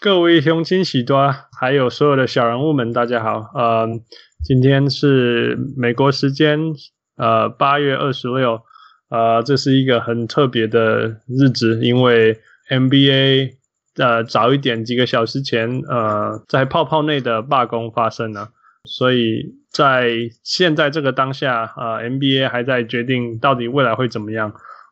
各位乡亲喜多，还有所有的小人物们，大家好。呃，今天是美国时间呃八月二十六，呃，这是一个很特别的日子，因为 NBA 呃早一点几个小时前呃在泡泡内的罢工发生了，所以在现在这个当下，呃，NBA 还在决定到底未来会怎么样。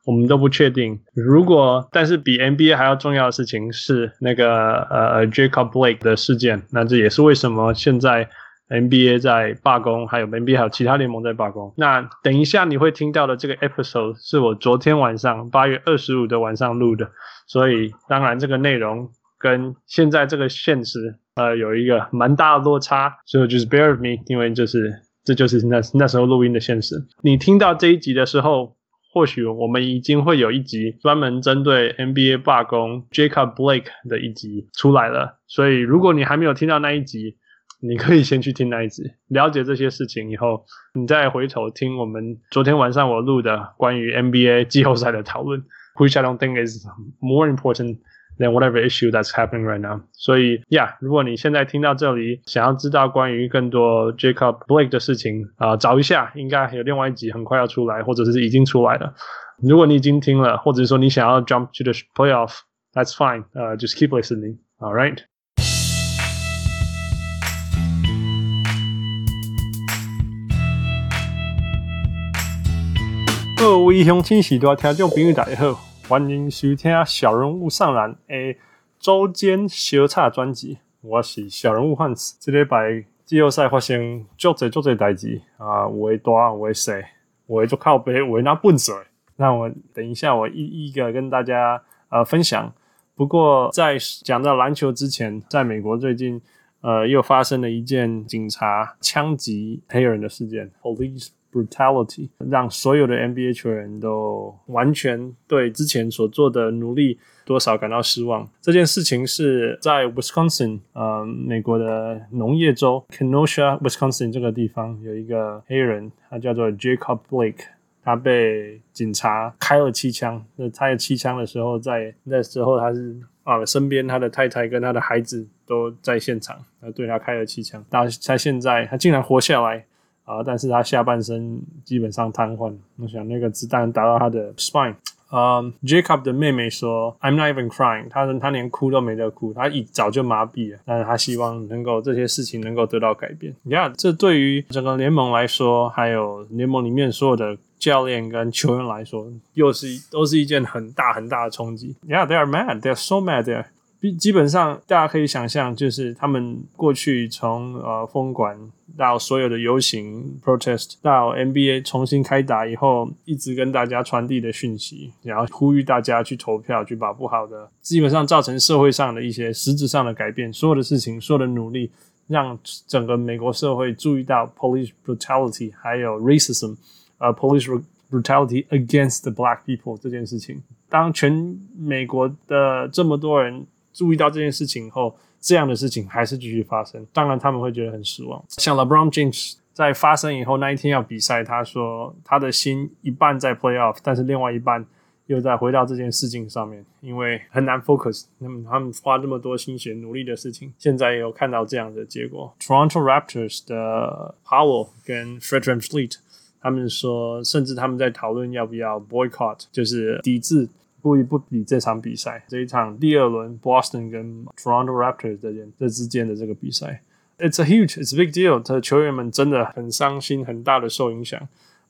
我们都不确定。如果，但是比 NBA 还要重要的事情是那个呃 Jacob Blake 的事件。那这也是为什么现在 NBA 在罢工，还有 NBA 还有其他联盟在罢工。那等一下你会听到的这个 episode 是我昨天晚上八月二十五的晚上录的，所以当然这个内容跟现在这个现实呃有一个蛮大的落差，所以就是 bear with me，因为就是这就是那那时候录音的现实。你听到这一集的时候。或许我们已经会有一集专门针对 NBA 罢工 Jacob Blake 的一集出来了，所以如果你还没有听到那一集，你可以先去听那一集，了解这些事情以后，你再回头听我们昨天晚上我录的关于 NBA 季后赛的讨论，which I don't think is more important。Then whatever issue that's happening right now，所以，Yeah，如果你现在听到这里，想要知道关于更多 Jacob Blake 的事情啊，找一下，应该有另外一集很快要出来，或者是已经出来了。如果你已经听了，或者说你想要 jump to the playoff，that's fine，呃，uh，just keep listening，all right。各位乡亲喜多听众朋友大家好。欢迎收听小人物上篮诶周间小插专辑，我是小人物汉斯。这礼拜季后赛发生足侪足侪代志啊，有的大有的小，有的就靠背，有的拿笨水。那我等一下我一一个跟大家呃分享。不过在讲到篮球之前，在美国最近呃又发生了一件警察枪击黑人的事件，Police。Brutality 让所有的 NBA 球员都完全对之前所做的努力多少感到失望。这件事情是在 Wisconsin，呃，美国的农业州 Kenosha, Wisconsin 这个地方有一个黑人，他叫做 Jacob Blake，他被警察开了七枪。那开了七枪的时候，在那时候他是啊，身边他的太太跟他的孩子都在现场，他对他开了七枪。到他现在，他竟然活下来。啊！但是他下半身基本上瘫痪。我想那个子弹打到他的 spine。嗯、，Jacob 的妹妹说：“I'm not even crying。”他说他连哭都没得哭，他一早就麻痹了。但是他希望能够这些事情能够得到改变。Yeah，这对于整个联盟来说，还有联盟里面所有的教练跟球员来说，又是都是一件很大很大的冲击。Yeah，they are mad. They are so mad there. 基本上，大家可以想象，就是他们过去从呃封馆到所有的游行 protest，到 NBA 重新开打以后，一直跟大家传递的讯息，然后呼吁大家去投票，去把不好的，基本上造成社会上的一些实质上的改变，所有的事情，所有的努力，让整个美国社会注意到 police brutality，还有 racism，呃，police brutality against the black people 这件事情。当全美国的这么多人注意到这件事情后，这样的事情还是继续发生。当然，他们会觉得很失望。像 LeBron James 在发生以后那一天要比赛，他说他的心一半在 Playoff，但是另外一半又在回到这件事情上面，因为很难 focus。那么他们花这么多心血努力的事情，现在也有看到这样的结果。Toronto Raptors 的 Powell 跟 Fred VanVleet 他们说，甚至他们在讨论要不要 boycott，就是抵制。故意不比这场比赛，这一场第二轮 Boston 跟 Toronto Raptors 这间这之间的这个比赛，It's a huge, it's a big deal。他的球员们真的很伤心，很大的受影响。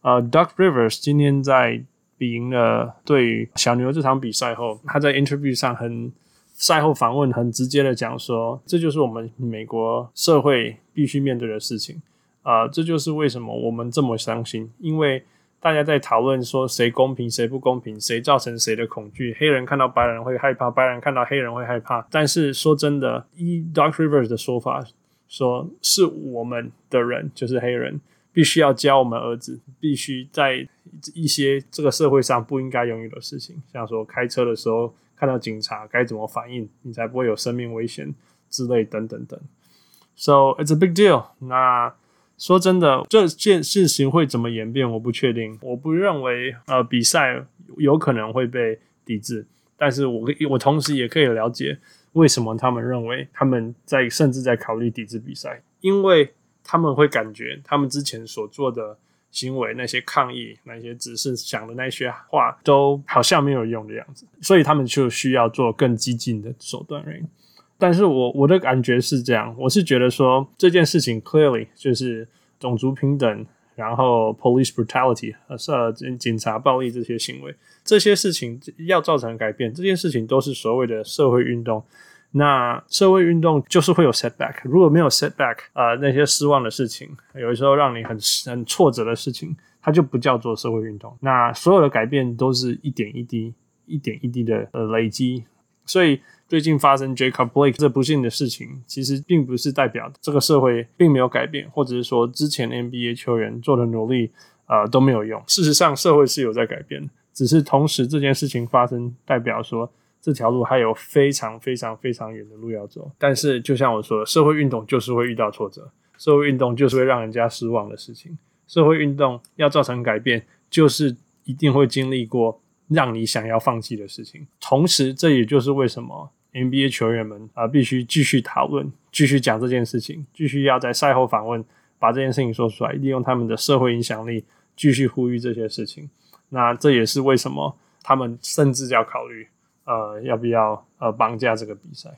呃、uh,，Doc Rivers 今天在比赢了对小牛这场比赛后，他在 interview 上很赛后访问很直接的讲说，这就是我们美国社会必须面对的事情。啊、这就是为什么我们这么伤心，因为。大家在讨论说谁公平谁不公平，谁造成谁的恐惧。黑人看到白人会害怕，白人看到黑人会害怕。但是说真的，依 Doc Rivers 的说法，说是我们的人，就是黑人，必须要教我们儿子，必须在一些这个社会上不应该拥有的事情，像说开车的时候看到警察该怎么反应，你才不会有生命危险之类等等等。So it's a big deal。那。说真的，这件事情会怎么演变，我不确定。我不认为，呃，比赛有可能会被抵制，但是我我同时也可以了解，为什么他们认为他们在甚至在考虑抵制比赛？因为他们会感觉他们之前所做的行为，那些抗议，那些只是讲的那些话，都好像没有用的样子，所以他们就需要做更激进的手段。但是我我的感觉是这样，我是觉得说这件事情 clearly 就是种族平等，然后 police brutality 呃警警察暴力这些行为，这些事情要造成改变，这件事情都是所谓的社会运动。那社会运动就是会有 setback，如果没有 setback，呃，那些失望的事情，有的时候让你很很挫折的事情，它就不叫做社会运动。那所有的改变都是一点一滴、一点一滴的呃累积，所以。最近发生 Jacob Blake 这不幸的事情，其实并不是代表这个社会并没有改变，或者是说之前 NBA 球员做的努力呃都没有用。事实上，社会是有在改变，只是同时这件事情发生，代表说这条路还有非常非常非常远的路要走。但是，就像我说的，社会运动就是会遇到挫折，社会运动就是会让人家失望的事情。社会运动要造成改变，就是一定会经历过让你想要放弃的事情。同时，这也就是为什么。NBA 球员们啊，必须继续讨论，继续讲这件事情，继续要在赛后访问，把这件事情说出来，利用他们的社会影响力，继续呼吁这些事情。那这也是为什么他们甚至要考虑，呃，要不要呃绑架这个比赛。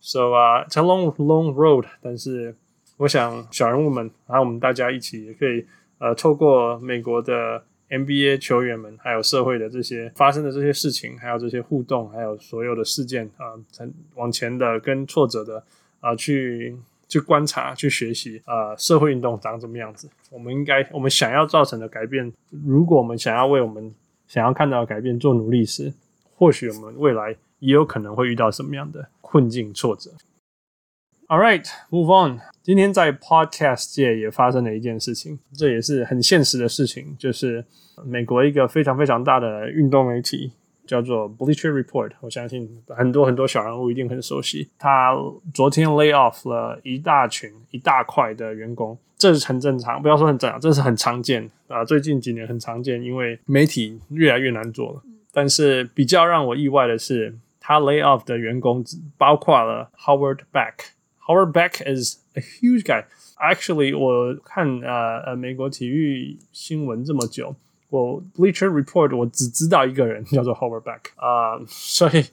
So 啊长 long long road，但是我想小人物们，然后我们大家一起也可以呃，透过美国的。NBA 球员们，还有社会的这些发生的这些事情，还有这些互动，还有所有的事件啊，呃，往前的跟挫折的啊，去去观察、去学习啊，社会运动长什么样子？我们应该，我们想要造成的改变，如果我们想要为我们想要看到的改变做努力时，或许我们未来也有可能会遇到什么样的困境、挫折。All right, move on. 今天在 podcast 界也发生了一件事情，这也是很现实的事情，就是美国一个非常非常大的运动媒体叫做 Bleacher Report，我相信很多很多小人物一定很熟悉。他昨天 lay off 了一大群一大块的员工，这是很正常，不要说很正常，这是很常见啊。最近几年很常见，因为媒体越来越难做了。但是比较让我意外的是，他 lay off 的员工包括了 Howard Beck。Howard Beck is a huge guy. Actually，我看呃呃美国体育新闻这么久，我 Bleacher Report 我只知道一个人叫做 Howard Beck 啊、呃，所以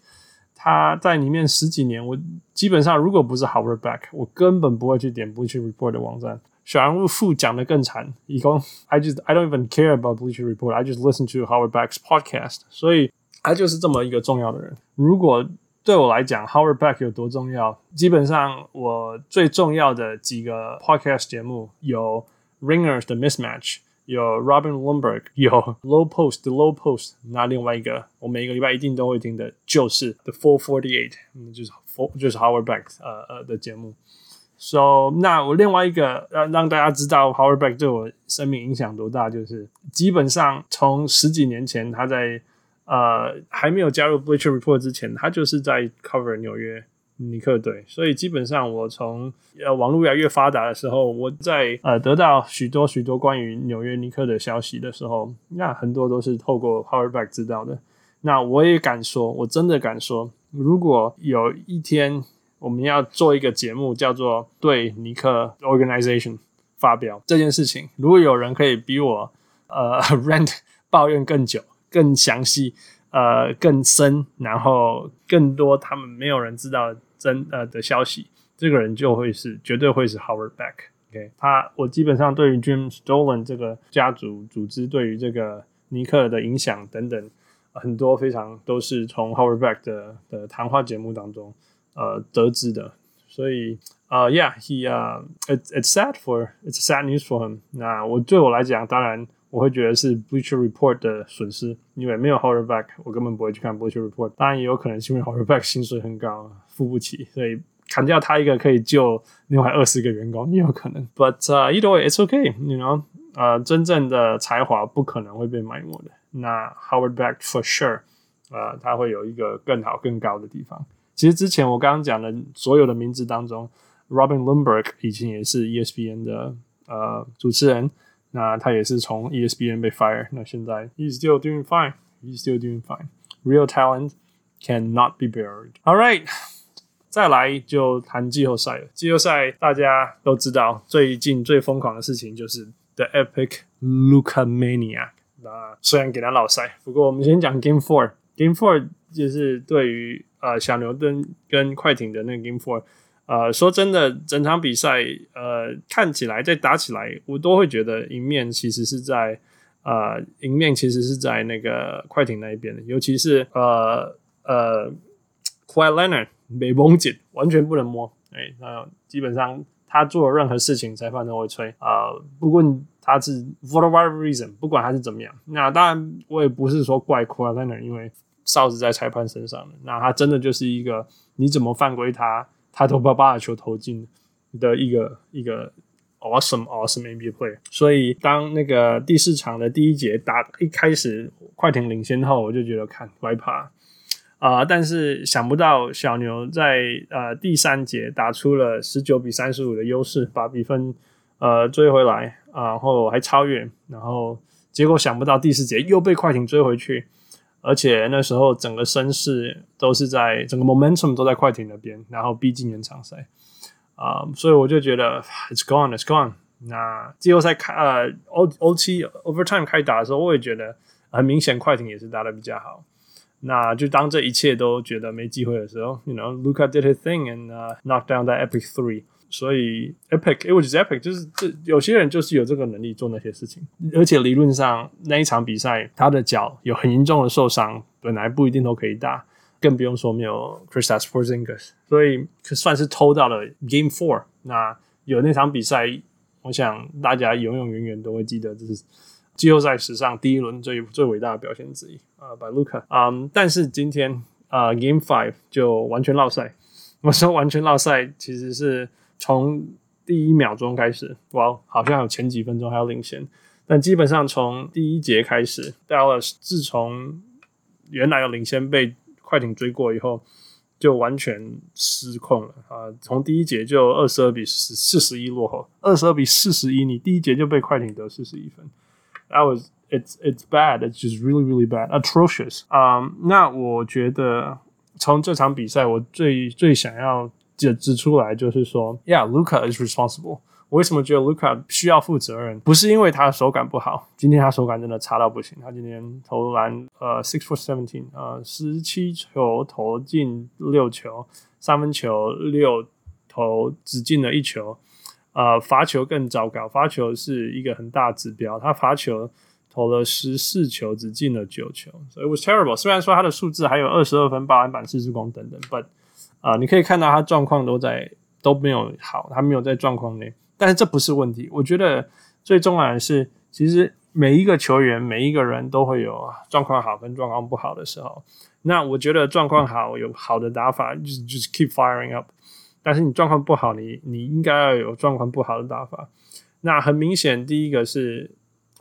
他在里面十几年，我基本上如果不是 Howard Beck，我根本不会去点 Bleacher Report 的网站。小人物副讲的更惨，以后 I just I don't even care about Bleacher Report. I just listen to Howard Beck's podcast. 所以他就是这么一个重要的人。如果 对我来讲，Howard Beck 有多重要？基本上，我最重要的几个 podcast 节目有 Ringers 的 Mismatch，有 Robin l u m b e r g 有 Low Post 的 Low Post。那另外一个，我每一个礼拜一定都会听的，就是 The Four Forty Eight，就是 Four 就是 Howard Beck 呃呃的节目。So，那我另外一个让让大家知道 Howard Beck 对我生命影响多大，就是基本上从十几年前他在。呃，还没有加入 Bleacher Report 之前，他就是在 cover 纽约尼克队，所以基本上我从呃网络越来越发达的时候，我在呃得到许多许多关于纽约尼克的消息的时候，那很多都是透过 Howard Beck 知道的。那我也敢说，我真的敢说，如果有一天我们要做一个节目，叫做对尼克 Organization 发表这件事情，如果有人可以比我呃 rant 抱怨更久。更详细，呃，更深，然后更多他们没有人知道真呃的消息，这个人就会是绝对会是 Howard Beck。OK，他我基本上对于 James Dolan 这个家族组织对于这个尼克的影响等等，很多非常都是从 Howard Beck 的的谈话节目当中呃得知的。所以呃，Yeah，he 啊，it's it's sad for it's sad news for him。那我对我来讲，当然。我会觉得是 bleacher report 的损失因为没有 horror back 我根本不会去看 bleacher report 当然也有可能是因为 horror back 薪水很高付不起所以砍掉他一个可以救另外二十个员工也有可能。But either way it's okay you know 呃真正的才华不可能会被埋没的。那 howard back for sure 呃他会有一个更好更高的地方。其实之前我刚刚讲的所有的名字当中 robin lomberg 以前也是 espn 的呃主持人那他也是从 ESPN 被 fire，那现在 he's still doing fine，he's still doing fine。Real talent cannot be buried。All right，再来就谈季后赛了。季后赛大家都知道，最近最疯狂的事情就是 The Epic Luka Mania。那虽然给他老赛，不过我们先讲 Game Four。Game Four 就是对于呃小牛顿跟快艇的那个 Game Four。呃，说真的，整场比赛呃看起来再打起来，我都会觉得赢面其实是在呃赢面其实是在那个快艇那一边的，尤其是呃呃 Kawhi Leonard 没绷紧，完全不能摸。哎，那基本上他做了任何事情，裁判都会吹。啊、呃，不论他是 for whatever reason，不管他是怎么样，那当然我也不是说怪 Kawhi Leonard，因为哨子在裁判身上，那他真的就是一个你怎么犯规他。他都把把球投进的一个一个 awesome awesome NBA play。所以当那个第四场的第一节打一开始快艇领先后，我就觉得看害怕啊！但是想不到小牛在呃第三节打出了十九比三十五的优势，把比分呃追回来，然后还超越，然后结果想不到第四节又被快艇追回去。而且那时候整个声势都是在整个 momentum 都在快艇那边，然后逼近延长赛啊所以我就觉得 it's gone, it's gone。那季后赛开呃 O O 七 overtime 开打的时候，我也觉得很明显快艇也是打得比较好。那就当这一切都觉得没机会的时候，you know, Luka did his thing and、knocked down that epic three。所以 epic，it was epic，就是这有些人就是有这个能力做那些事情，而且理论上那一场比赛他的脚有很严重的受伤，本来不一定都可以打，更不用说没有 Kristaps Porzingis，所以可算是偷到了 Game Four。那有那场比赛，我想大家永永远远都会记得，这是季后赛史上第一轮最最伟大的表现之一啊，by Luca。嗯，但是今天啊、Game Five 就完全落赛。我说完全落赛其实是。从第一秒钟开始，哇，好像有前几分钟还要领先，但基本上从第一节开始，Dallas 自从原来的领先被快艇追过以后，就完全失控了啊！从第一节就二十二比四四十一落后，二十二比四十一，你第一节就被快艇得四十一分，That was it's it's bad, it's just really really bad, atrocious 啊、um！那我觉得从这场比赛，我最最想要。就指出来就是说，Yeah, Luca is responsible。我为什么觉得 Luca 需要负责任？不是因为他的手感不好，今天他手感真的差到不行。他今天投篮呃 six for seventeen，呃十七球投进六球，三分球六投只进了一球，呃罚球更糟糕，罚球是一个很大指标，他罚球投了十四球只进了九球，所以 was terrible。虽然说他的数字还有二十二分、八篮板、四助攻等等，but 啊、你可以看到他状况都在都没有好，他没有在状况内，但是这不是问题。我觉得最重要的是，其实每一个球员、每一个人都会有状况好跟状况不好的时候。那我觉得状况好有好的打法，就是就是 keep firing up。但是你状况不好，你你应该要有状况不好的打法。那很明显，第一个是，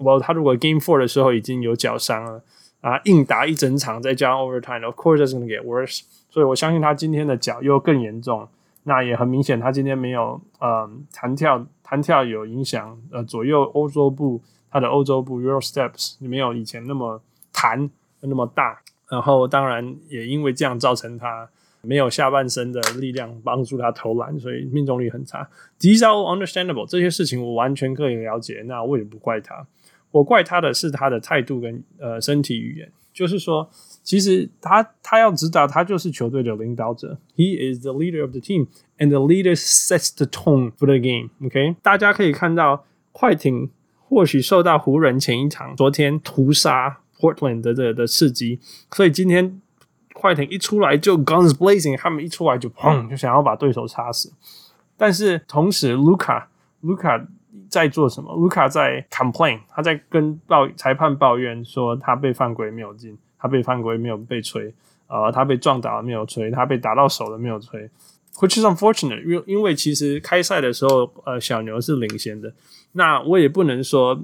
我他如果 Game Four 的时候已经有脚伤了啊，硬打一整场再加 Overtime，of course it's gonna get worse。所以我相信他今天的脚又更严重，那也很明显，他今天没有呃弹跳，弹跳有影响，呃左右欧洲步，他的欧洲步 Euro Steps 没有以前那么弹那么大，然后当然也因为这样造成他没有下半身的力量帮助他投篮，所以命中率很差。These are understandable，这些事情我完全可以了解，那我也不怪他，我怪他的是他的态度跟呃身体语言，就是说。其实他他要知道，他就是球队的领导者。He is the leader of the team, and the leader sets the tone for the game. OK，大家可以看到，快艇或许受到湖人前一场昨天屠杀 Portland 的的的刺激，所以今天快艇一出来就 guns blazing，他们一出来就砰，就想要把对手插死。但是同时，Luka Luka 在做什么卢卡在 complain，他在跟报裁判抱怨说他被犯规没有进。他被犯规没有被吹，呃，他被撞倒了没有吹，他被打到手了没有吹，which is unfortunate，因为因为其实开赛的时候，呃，小牛是领先的，那我也不能说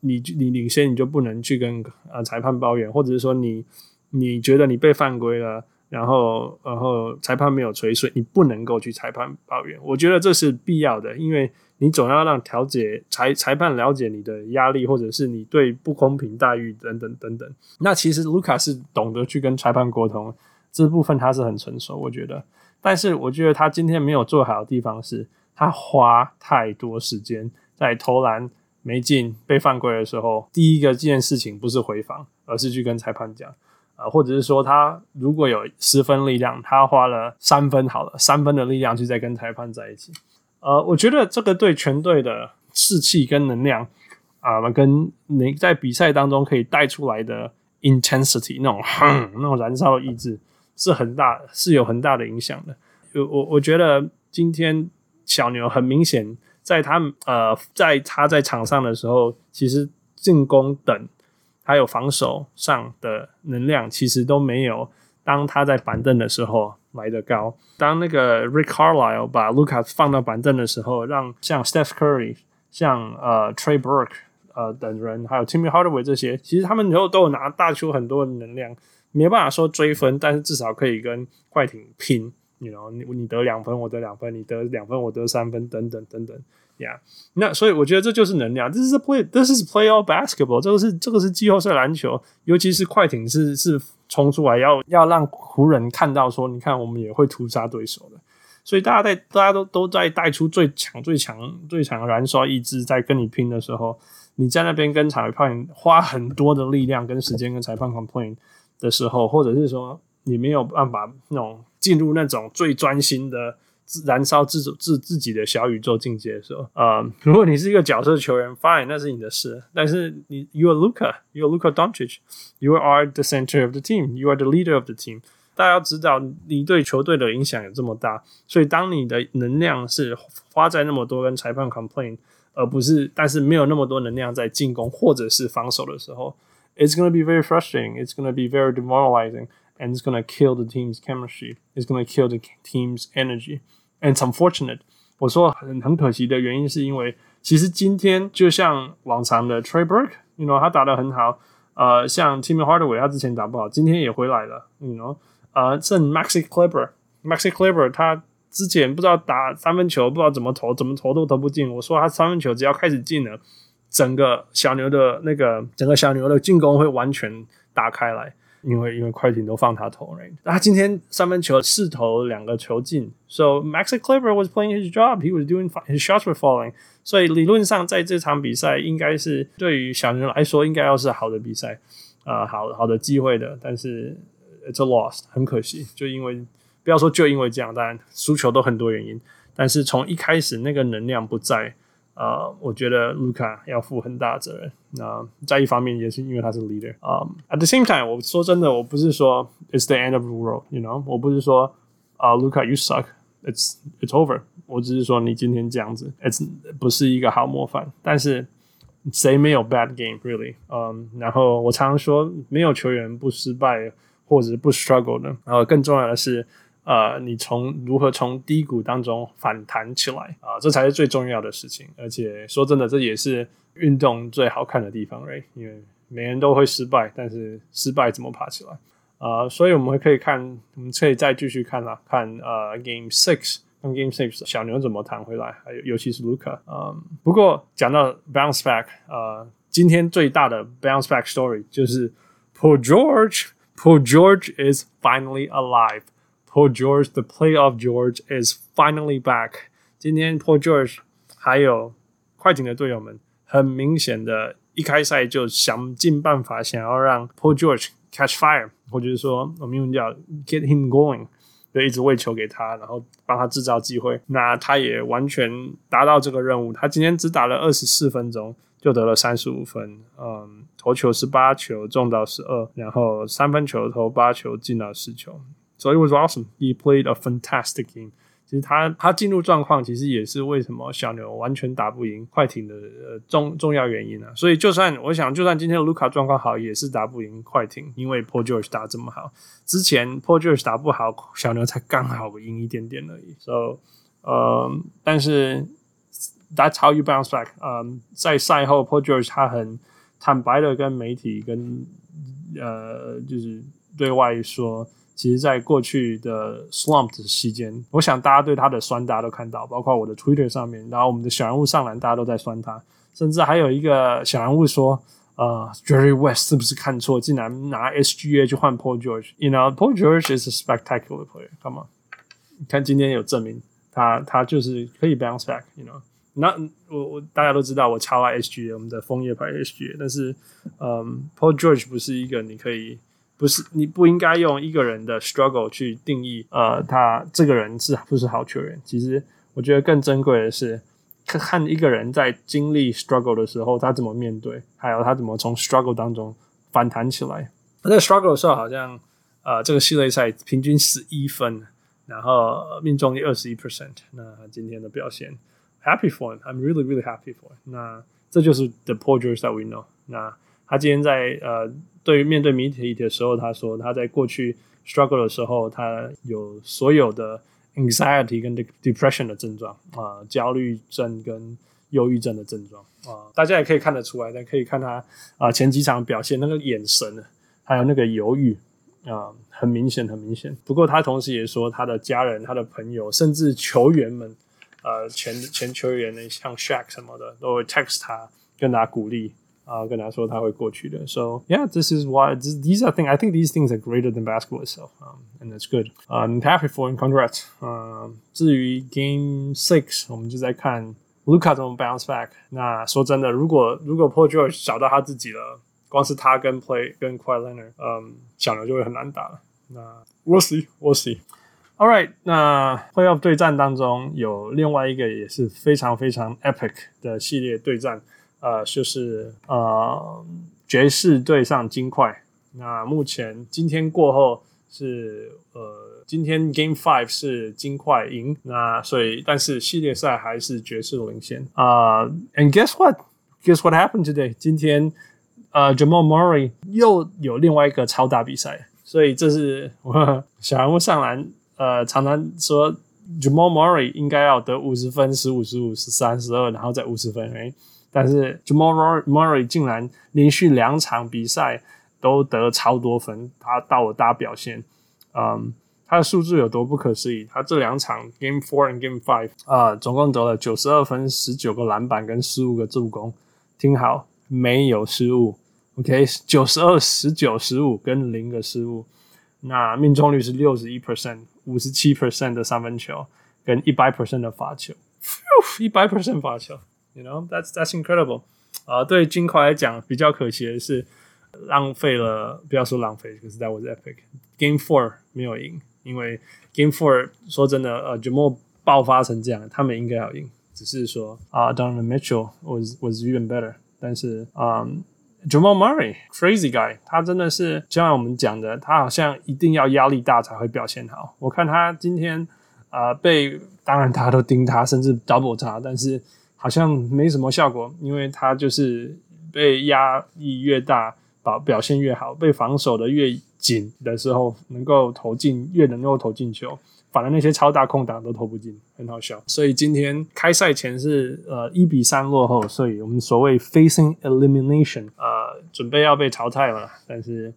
你你领先你就不能去跟呃裁判抱怨，或者是说你你觉得你被犯规了，然后然后裁判没有吹，所以你不能够去裁判抱怨，我觉得这是必要的，因为。你总要让调解裁裁判了解你的压力，或者是你对不公平待遇等等等等。那其实卢卡是懂得去跟裁判沟通，这部分他是很成熟，我觉得。但是我觉得他今天没有做好的地方是，他花太多时间在投篮没进被犯规的时候，第一个这件事情不是回防，而是去跟裁判讲。啊，或者是说他如果有十分力量，他花了三分好了，三分的力量去再跟裁判在一起。呃，我觉得这个对全队的士气跟能量啊、跟你在比赛当中可以带出来的 intensity 那种哼那种燃烧的意志是很大，是有很大的影响的。我我我觉得今天小牛很明显在他呃在他在场上的时候，其实进攻等。还有防守上的能量，其实都没有当他在板凳的时候来得高。当那个 Rick Carlisle 把 Luka 放到板凳的时候，让像 Steph Curry、像呃 Trey Burke 呃等人，还有 Timmy Hardaway 这些，其实他们以后都有拿大球很多的能量，没办法说追分，但是至少可以跟快艇拼。You know，你你得两分，我得两分；你得两分，我得三分，等等等等。Yeah，那所以我觉得这就是能量。This is play. This is playoff basketball. 这个是这个是季后赛篮球，尤其是快艇是是冲出来要要让湖人看到说，你看我们也会屠杀对手的。所以大家在大家都都在带出最强最强最强燃烧意志，在跟你拼的时候，你在那边跟裁判花很多的力量跟时间跟裁判 complain 的时候，或者是说你没有办法那种进入那种最专心的。燃烧自主自自己的小宇宙境界的时候，呃，如果你是一个角色球员，fine，那是你的事。但是你，you are Luka，you are Luka Doncic，you are the center of the team，you are the leader of the team。大家要知道，你对球队的影响有这么大，所以当你的能量是花在那么多跟裁判 complain，而不是，但是没有那么多能量在进攻或者是防守的时候，it's gonna be very frustrating，it's gonna be very demoralizing。And it's gonna kill the team's chemistry. It's gonna kill the team's energy. And it's unfortunate. 我说很很可惜的原因是因为，其实今天就像往常的 Trey Burke，you know 他打得很好。呃，像 Timmy Hardaway 他之前打不好，今天也回来了。You know，呃，甚 Maxi Kleber，Maxi Kleber 他之前不知道打三分球，不知道怎么投，怎么投都投不进。我说他三分球只要开始进了，整个小牛的那个整个小牛的进攻会完全打开来。 因为因为快艇都放他投，那他今天三分球四投两个球进，so Maxi Kleber was playing his job, he was doing fine, his shots were falling，所以理论上在这场比赛应该是对于小牛来说应该要是好的比赛，啊、好好的机会的，但是 it's a loss，很可惜，就因为不要说就因为这样，当然输球都很多原因，但是从一开始那个能量不在。呃，我觉得卢卡要负很大责任。那、呃、在一方面也是因为他是 leader。啊、um,，at the same time，我说真的，我不是说 it's the end of the world，you know，我不是说啊，卢卡 you suck，it's it's over。我只是说你今天这样子，it's 不是一个好模范。但是谁没有 bad game really？嗯，然后我常常说，没有球员不失败或者是不 struggle 的。然后更重要的是。呃，你从如何从低谷当中反弹起来啊、这才是最重要的事情。而且说真的，这也是运动最好看的地方因为每人都会失败，但是失败怎么爬起来啊、呃？所以我们可以看，我们可以再继续看啦，看呃，Game Six，Game Six 小牛怎么弹回来，还有尤其是 Luka。嗯，不过讲到 Bounce Back，呃，今天最大的 Bounce Back Story 就是 Paul George，Paul George is finally alive。Paul George，the playoff George is finally back。今天 Paul George 还有快艇的队友们，很明显的一开赛就想尽办法想要让 Paul George catch fire，或者是说我们用叫 get him going，就一直喂球给他，然后帮他制造机会。那他也完全达到这个任务。他今天只打了二十四分钟，就得了三十五分。嗯，投球十八球，中到十二，然后三分球投八球，进到十球。So it was awesome. He played a fantastic game. 其实他他进入状况，其实也是为什么小牛完全打不赢快艇的呃重重要原因啊。所以就算我想，就算今天的卢卡状况好，也是打不赢快艇，因为 Paul George 打这么好。之前 Paul George 打不好，小牛才刚好赢一点点而已。So，呃，但是 That's how you bounce back. 嗯，在赛后 Paul George 他很坦白的跟媒体跟呃就是对外说。其实，在过去的 slump 的期间，我想大家对他的酸，大家都看到，包括我的 Twitter 上面，然后我们的小人物上篮，大家都在酸他，甚至还有一个小人物说：“呃，Jerry West 是不是看错，竟然拿 SGA 去换 Paul George？You know, Paul George is a spectacular player. Come on, 看今天有证明他他就是可以 bounce back，you know。那我我大家都知道我超爱 SGA，我们的枫叶牌 SGA，但是嗯，Paul George 不是一个你可以不是你不应该用一个人的 struggle 去定义呃他这个人是不是好球员。其实我觉得更珍贵的是看一个人在经历 struggle 的时候他怎么面对，还有他怎么从 struggle 当中反弹起来。那个 struggle 的时候好像呃这个系列赛平均十一分，然后命中率二十一 percent，那今天的表现。Happy for him, I'm really, really happy for him. 那这就是 the Paul George that we know。那他今天在呃，对于面对媒体的时候，他说他在过去 struggle 的时候，他有所有的 anxiety 跟 depression 的症状啊、焦虑症跟忧郁症的症状啊、大家也可以看得出来，但可以看他啊、前几场表现那个眼神，还有那个犹豫啊、很明显，很明显。不过他同时也说，他的家人、他的朋友，甚至球员们。呃，前前球员呢，像 Shaq 什么的，都会 text 他，跟他鼓励 啊、呃，跟他说他会过去的。So yeah, this is why this, these are things. I think these things are greater than basketball itself, um, and that's good. I'm happy for him. Congrats. 呃，至于 Game Six，我们就在看 Luka 怎么 bounce back。那说真的，如果如果 Paul George 找到他自己了，光是他跟 Play 跟 Kawhi Leonard，嗯，小牛就会很难打了。那 We'll see, we'll see. All right，那 Playoff 对战当中有另外一个也是非常非常 epic 的系列对战， 呃，就是呃爵士对上金块。那目前今天过后是呃今天 Game Five 是金块赢，那所以但是系列赛还是爵士领先啊。And guess what？Guess what happened today？今天呃 Jamal Murray 又有另外一个超大比赛，所以这是我小人物上篮。呃，常常说 Jamal Murray 应该要得五十分、十五、十五、十三、十二，然后再五十分。诶，但是 Jamal Murray 竟然连续两场比赛都得超多分，他到了大表现。嗯，他的数字有多不可思议？他这两场 Game Four and Game Five 啊、呃，总共得了九十二分、十九个篮板跟十五个助攻。听好，没有失误。OK，九十二、十九、十五跟零个失误。那命中率是六十一 percent，五十七 percent 的三分球，跟一百 percent 的罚球，一百 percent 罚球，you know that's that's incredible。啊，对金块来讲比较可惜的是浪费了，不要说浪费，可是 that was epic。Game Four 没有赢，因为 Game Four 说真的，呃，Jamal 爆发成这样，他们应该要赢，只是说啊、uh,，Donovan Mitchell was was even better，但是嗯。Um, Jamal Murray crazy guy，他真的是就像我们讲的，他好像一定要压力大才会表现好。我看他今天啊、被当然大家都盯他，甚至 double 他，但是好像没什么效果，因为他就是被压力越大，表表现越好，被防守的越紧的时候，能够投进越能够投进球。反而那些超大空档都投不进，很好笑。所以今天开赛前是呃一比三落后，所以我们所谓 facing elimination，呃，准备要被淘汰了。但是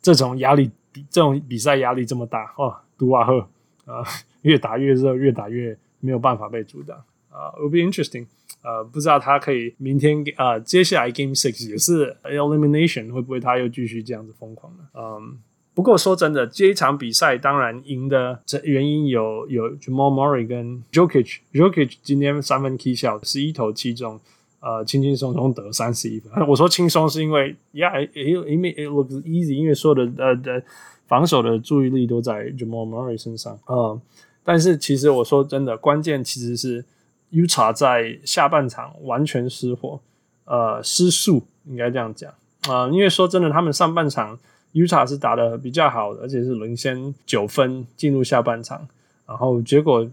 这种压力，这种比赛压力这么大哦，杜瓦赫啊，越打越热，越打越没有办法被阻挡啊。Uh, it will be interesting，呃，不知道他可以明天呃接下来 Game Six 也是 elimination，会不会他又继续这样子疯狂呢？嗯。不过说真的，这一场比赛当然赢的这原因有有 Jamal Murray 跟 Jokic，Jokic 今天三分 K 小十一投七中，呃，轻轻松松得三十一分。我说轻松是因为，Yeah，it it it looks easy，因为所有的呃的防守的注意力都在 Jamal Murray 身上。呃，但是其实我说真的，关键其实是 Uta 在下半场完全失火，呃，失速应该这样讲啊，呃，因为说真的，他们上半场。UTA 是打得比较好的，而且是领先九分进入下半场，然后结果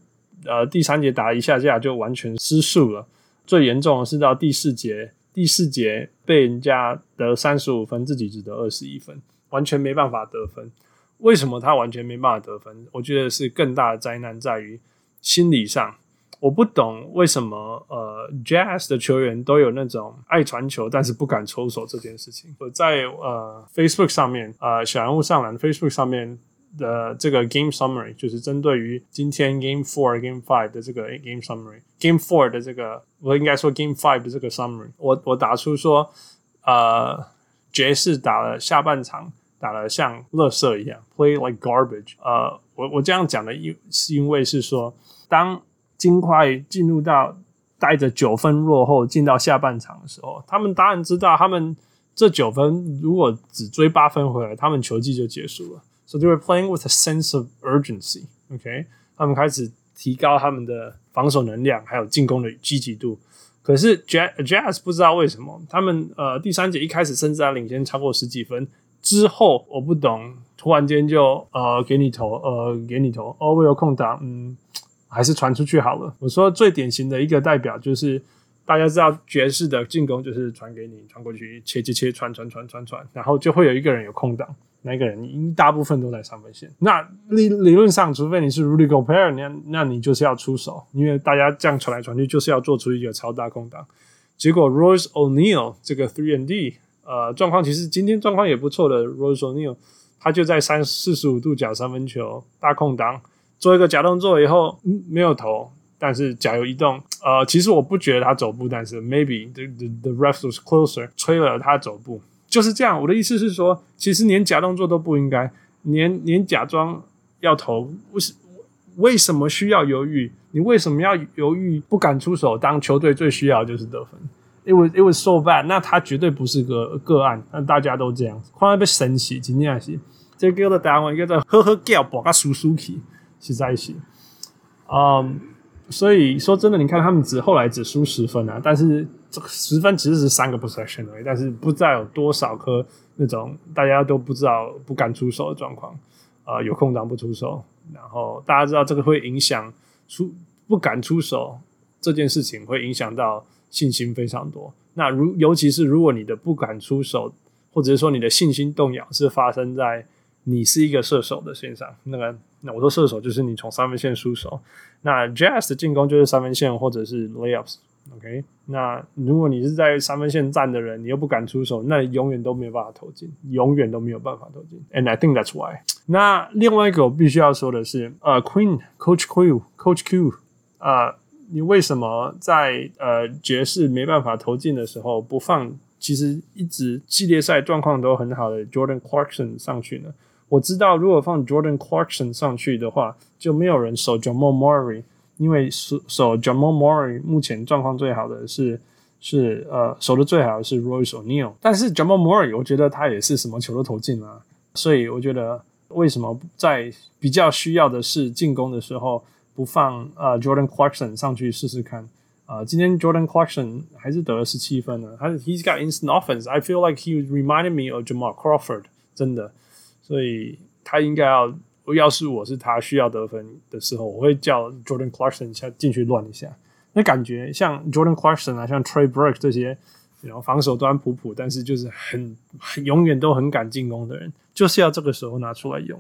呃第三节打一下架就完全失速了。最严重的是到第四节，第四节被人家得三十五分，自己只得二十一分，完全没办法得分。为什么他完全没办法得分？我觉得是更大的灾难在于心理上。我不懂为什么呃，Jazz 的球员都有那种爱传球但是不敢抽手这件事情。我在呃 Facebook 上面，呃小人物上篮 Facebook 上面的这个 Game Summary，就是针对于今天 Game Four、Game Five 的这个 Game Summary，Game Four 的这个我应该说 Game Five 的这个 Summary，我我打出说，呃，爵士打了下半场打了像垃圾一样，Play like garbage，呃。我我这样讲的因是因为是说，当金块进入到带着九分落后进到下半场的时候，他们当然知道，他们这九分如果只追八分回来，他们球季就结束了。So they were playing with a sense of urgency. OK，他们开始提高他们的防守能量，还有进攻的积极度。可是 Jazz 不知道为什么，他们呃第三节一开始甚至还领先超过十几分，之后我不懂，突然间就呃给你投，呃给你投，哦我有空档，嗯还是传出去好了。我说最典型的一个代表就是大家知道爵士的进攻就是传给你，传过去切切切传传传传传，然后就会有一个人有空档。那一个人，大部分都在三分线。那理理论上，除非你是 Rudy Gobert，那那你就是要出手，因为大家这样传来传去，就是要做出一个超大空档。结果 Royce O'Neal 这个 Three and D，呃，状况其实今天状况也不错的。Royce O'Neal 他就在三四十五度角三分球大空档做一个假动作以后，嗯，没有投，但是脚有移动。呃，其实我不觉得他走步，但是 maybe the the, the ref was closer 吹了他走步。就是这样，我的意思是说，其实连假动作都不应该，连连假装要投，为什为什么需要犹豫？你为什么要犹豫不敢出手？当球队最需要就是得分。It was it was so bad，那他绝对不是个个案，那大家都这样，快要被神奇，今天还是这个的单位叫做呵呵叫，把他叔叔去是在一起，嗯。所以说真的，你看他们只后来只输十分啊，但是这个十分其实是三个 possession 而已，但是不知道有多少颗那种大家都不知道不敢出手的状况，呃，有空档不出手，然后大家知道这个会影响出不敢出手这件事情会影响到信心非常多。那如尤其是如果你的不敢出手，或者是说你的信心动摇是发生在你是一个射手的身上，那个那我说射手就是你从三分线出手。那 Jazz 的进攻就是三分线或者是 layups，OK？、那如果你是在三分线站的人，你又不敢出手，那你永远都没有办法投进，永远都没有办法投进。And I think that's why。那另外一个我必须要说的是，呃、，Queen Coach Q，Coach Q，啊、uh,，你为什么在呃爵士没办法投进的时候，不放其实一直系列赛状况都很好的 Jordan Clarkson 上去呢？我知道，如果放 Jordan Clarkson 上去的话，就没有人守 Jamal Murray，因为守守 Jamal Murray 目前状况最好的是是呃守的最好的是 Royce O'Neal，但是 Jamal Murray 我觉得他也是什么球都投进了，所以我觉得为什么在比较需要的是进攻的时候不放呃 Jordan Clarkson 上去试试看啊、呃？今天 Jordan Clarkson 还是得了十七分呢，他 He's got instant offense，I feel like he reminded me of Jamal Crawford，真的。所以他应该要，要是我是他需要得分的时候，我会叫 Jordan Clarkson 下进去乱一下。那感觉像 Jordan Clarkson 啊，像 Trey Burke 这些，然后防守端普普，但是就是很，很永远都很敢进攻的人，就是要这个时候拿出来用。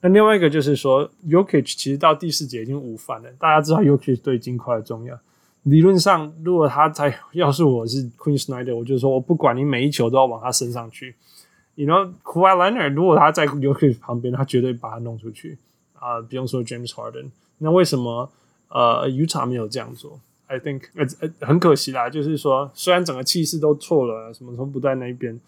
那另外一个就是说，Yokic 其实到第四节已经五犯了。大家知道 Yokic 对金块的重要。理论上，如果他在，要是我是 Quinn Snyder，我就说我不管你每一球都要往他身上去。你 you know Kawhi Leonard 如果他在 Jokic 旁边，他绝对把他弄出去啊、不用说 James Harden，那为什么呃 Utah 没有这样做？I think 呃呃很可惜啦，就是说虽然整个气势都错了，什么都不在那一边，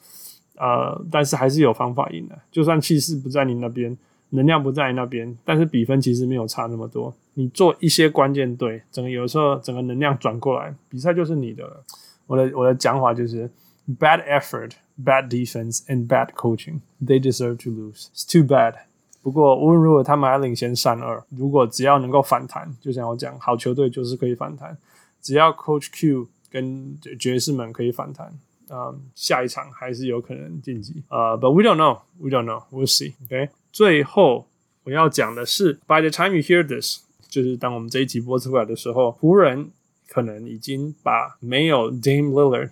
呃，但是还是有方法赢的。就算气势不在你那边，能量不在你那边，但是比分其实没有差那么多。你做一些关键对，整个有时候整个能量转过来，比赛就是你的了。我的我的讲法就是 bad effort。Bad defense and bad coaching. They deserve to lose. It's too bad. 不过无论如何，他们还领先三二。如果只要能够反弹，就像我讲，好球队就是可以反弹。只要 Coach Q 跟爵士们可以反弹，嗯，下一场还是有可能晋级。呃、uh,，But we don't know. We don't know. We'll see. OK。最后我要讲的是，By the time you hear this，就是当我们这一集播出来的时候，湖人可能已经把没有 Dame Lillard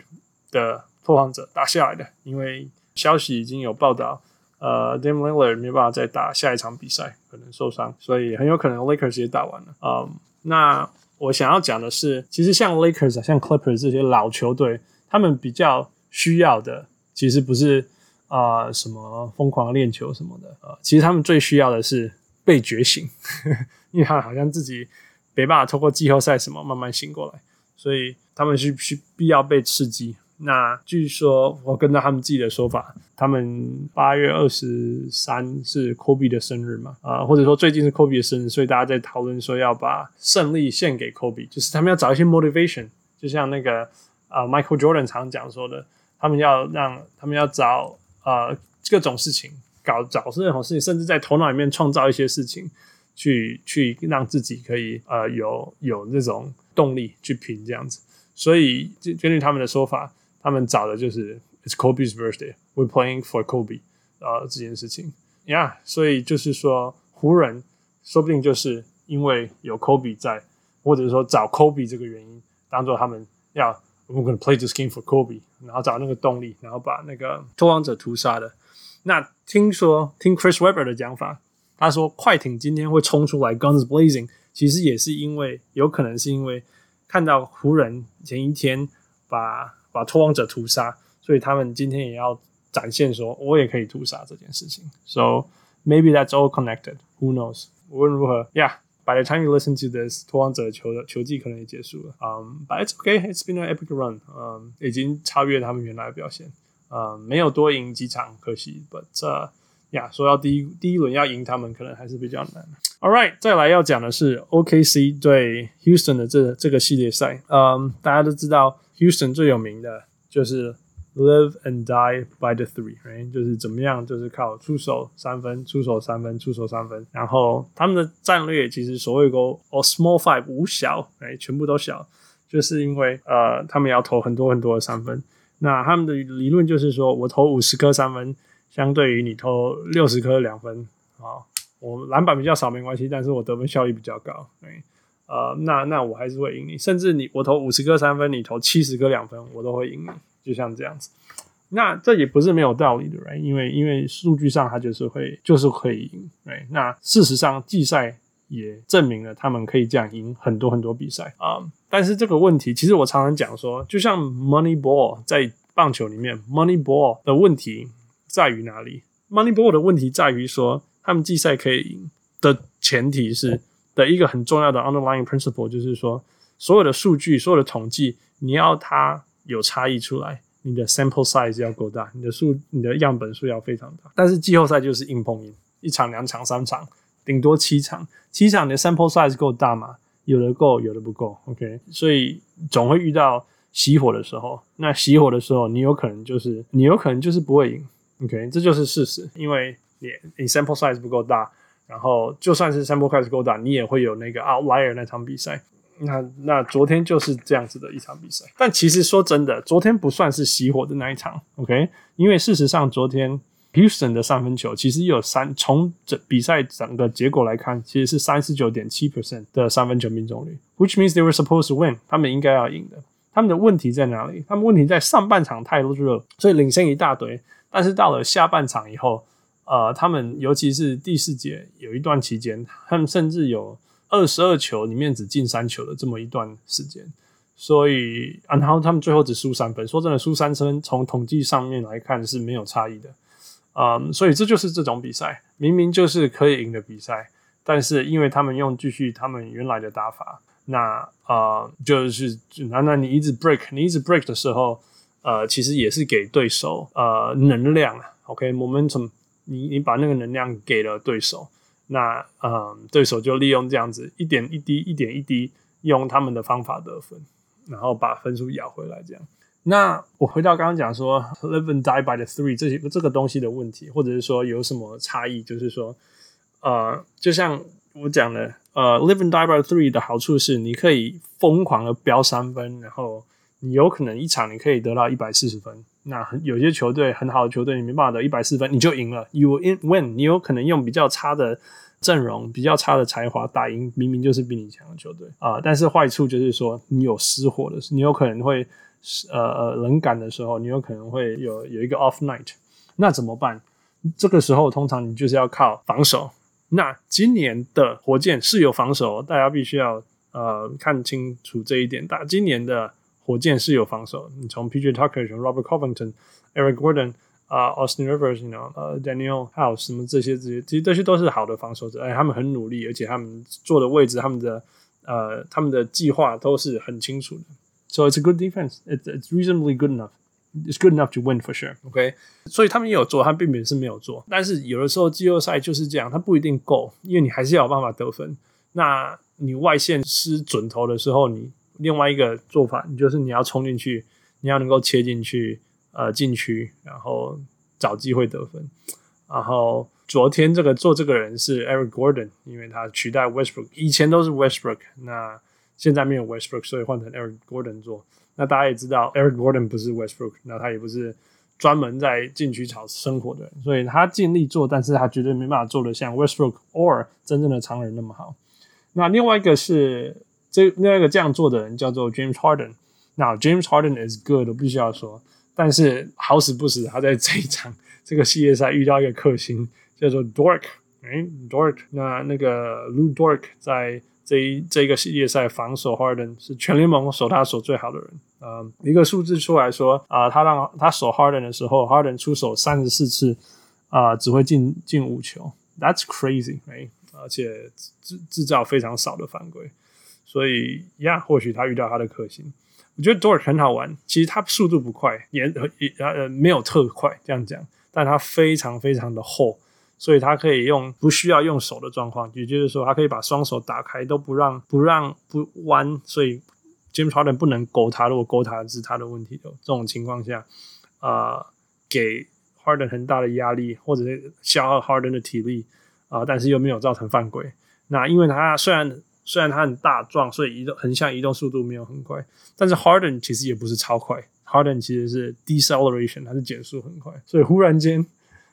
的 拓荒者打下来的，因为消息已经有报道，呃，Dame Lillard 没办法再打下一场比赛，可能受伤，所以很有可能 Lakers 也打完了。嗯，那我想要讲的是，其实像 Lakers 啊、像 Clippers 这些老球队，他们比较需要的，其实不是啊、什么疯狂练球什么的，呃，其实他们最需要的是被觉醒，呵 呵因为他好像自己没办法透过季后赛什么慢慢醒过来，所以他们是需必要被刺激。那据说我跟着他们自己的说法，他们八月二十三是 Kobe 的生日嘛？啊、或者说最近是 Kobe 的生日，所以大家在讨论说要把胜利献给 Kobe，就是他们要找一些 motivation，就像那个呃 Michael Jordan 常讲说的，他们要让他们要找呃各种事情搞找任何事情，甚至在头脑里面创造一些事情，去去让自己可以呃有有那种动力去拼这样子。所以根据他们的说法。他们找的就是 It's Kobe's birthday, we're playing for Kobe 啊、呃、这件事情，yeah, 所以就是说湖人说不定就是因为有 Kobe 在，或者说找 Kobe 这个原因，当做他们要 We're gonna play this game for Kobe，然后找那个动力，然后把那个拓荒者屠杀的。那听说听 Chris Webber 的讲法，他说快艇今天会冲出来 Guns Blazing，其实也是因为有可能是因为看到湖人前一天把。把拓荒者屠杀，所以他们今天也要展现说，我也可以屠杀这件事情。So maybe that's all connected. Who knows？无论如何，Yeah. By the time you listen to this，拓荒者球的球季可能也结束了。Um, but it's okay. It's been an epic run. Um, 已经超越他们原来的表现。Um, 没有多赢几场，可惜。But，Yeah，说要第一第一轮要赢他们，可能还是比较难。All right，再来要讲的是 OKC 对 Houston 的这这个系列赛。嗯，um, 大家都知道。Houston 最有名的就是 live and die by the Three，哎就是怎么样，就是靠出手三分，出手三分，出手三分。然后他们的战略其实所谓的 all small five 五小，哎，全部都小，就是因为呃，他们要投很多很多的三分。那他们的理论就是说，我投五十颗三分，相对于你投六十颗两分，啊，我篮板比较少没关系，但是我得分效率比较高，哎。呃，那那我还是会赢你，甚至你我投五十个三分，你投七十个两分，我都会赢你，就像这样子。那这也不是没有道理的，right？因为因为数据上它就是会就是可以赢对那事实上季赛也证明了他们可以这样赢很多很多比赛啊。但是这个问题，其实我常常讲说，就像 Moneyball 在棒球里面，Moneyball 的问题在于哪里？Moneyball 的问题在于说，他们季赛可以赢的前提是。的一个很重要的 underlying principle 就是说，所有的数据、所有的统计，你要它有差异出来，你的 sample size 要够大，你的数、你的样本数要非常大。但是季后赛就是硬碰硬，一场、两场、三场，顶多七场，七场你的 sample size 够大嘛？有的够，有的不够。OK，所以总会遇到熄火的时候。那熄火的时候，你有可能就是你有可能就是不会赢。OK，这就是事实，因为你你 sample size 不够大。然后，就算是 sample size 够大，你也会有那个 outlier 那场比赛。那那昨天就是这样子的一场比赛。但其实说真的，昨天不算是熄火的那一场，OK？因为事实上，昨天 Houston 的三分球其实有三，从整比赛整个结果来看，其实是三十九点七 percent 的三分球命中率，which means they were supposed to win，他们应该要赢的。他们的问题在哪里？他们问题在上半场太热，所以领先一大堆。但是到了下半场以后。呃，他们尤其是第四节有一段期间，他们甚至有二十二球里面只进三球的这么一段时间，所以，啊，然后他们最后只输三分。说真的，输三分从统计上面来看是没有差异的。嗯，所以这就是这种比赛，明明就是可以赢的比赛，但是因为他们用继续他们原来的打法，那呃，就是那那你一直 break，你一直 break 的时候，呃，其实也是给对手呃能量啊。OK，momentum。你你把那个能量给了对手，那嗯，对手就利用这样子一点一滴、一点一滴，用他们的方法得分，然后把分数咬回来。这样，那我回到刚刚讲说 live and die by the three 这些这个东西的问题，或者是说有什么差异，就是说，呃，就像我讲的，呃，live and die by the three 的好处是，你可以疯狂的飙三分，然后你有可能一场你可以得到一百四十分。那有些球队很好的球队，你没办法得一百四分，你就赢了。You in win，你有可能用比较差的阵容、比较差的才华打赢明明就是比你强的球队啊、但是坏处就是说，你有失火的，你有可能会呃呃冷感的时候，你有可能会有有一个 off night。那怎么办？这个时候通常你就是要靠防守。那今年的火箭是有防守，大家必须要呃看清楚这一点。打今年的。火箭是有防守，你从 PJ Tucker、从 Robert Covington、Eric Gordon 啊、Austin Rivers，you know，呃、Daniel House 什么这些这些，其实这些都是好的防守者，哎，他们很努力，而且他们坐的位置、他们的呃、他们的计划都是很清楚的。So it's a good defense. It's reasonably good enough. It's good enough to win for sure. OK，所以他们也有做，他并不是没有做。但是有的时候季后赛就是这样，他不一定够，因为你还是要有办法得分。那你外线失准头的时候，你另外一个做法，你就是你要冲进去，你要能够切进去，呃，禁区，然后找机会得分。然后昨天这个做这个人是 Eric Gordon，因为他取代 Westbrook，以前都是 Westbrook，那现在没有 Westbrook，所以换成 Eric Gordon 做。那大家也知道，Eric Gordon 不是 Westbrook，那他也不是专门在禁区场生活的人，所以他尽力做，但是他绝对没办法做得像 Westbrook or 真正的常人那么好。那另外一个是这另外一个这样做的人叫做 James Harden。那 James Harden is good，我必须要说，但是好死不死，他在这一场 这个系列赛遇到一个克星叫做 Dork 哎，Dork，那那个 Lu Dork，在这一这个系列赛防守 Harden 是全联盟守他守最好的人。呃，一个数字出来说，啊、他让他守 Harden 的时候，Harden 出手三十四次，啊、只会进进五球，That's crazy，哎，而且制制造非常少的犯规，所以呀，或许他遇到他的克星。我觉得 Dort 很好玩，其实他速度不快，也也呃没有特快这样讲，但他非常非常的厚，所以他可以用不需要用手的状况，也就是说，他可以把双手打开，都不让不让不弯，所以。James Harden 不能勾他，如果勾他是他的问题的。这种情况下，呃，给 Harden 很大的压力，或者是消耗 Harden 的体力啊、但是又没有造成犯规。那因为他虽然虽然他很大壮，所以移动横向移动速度没有很快，但是 Harden 其实也不是超快，Harden 其实是 deceleration，它是减速很快。所以忽然间，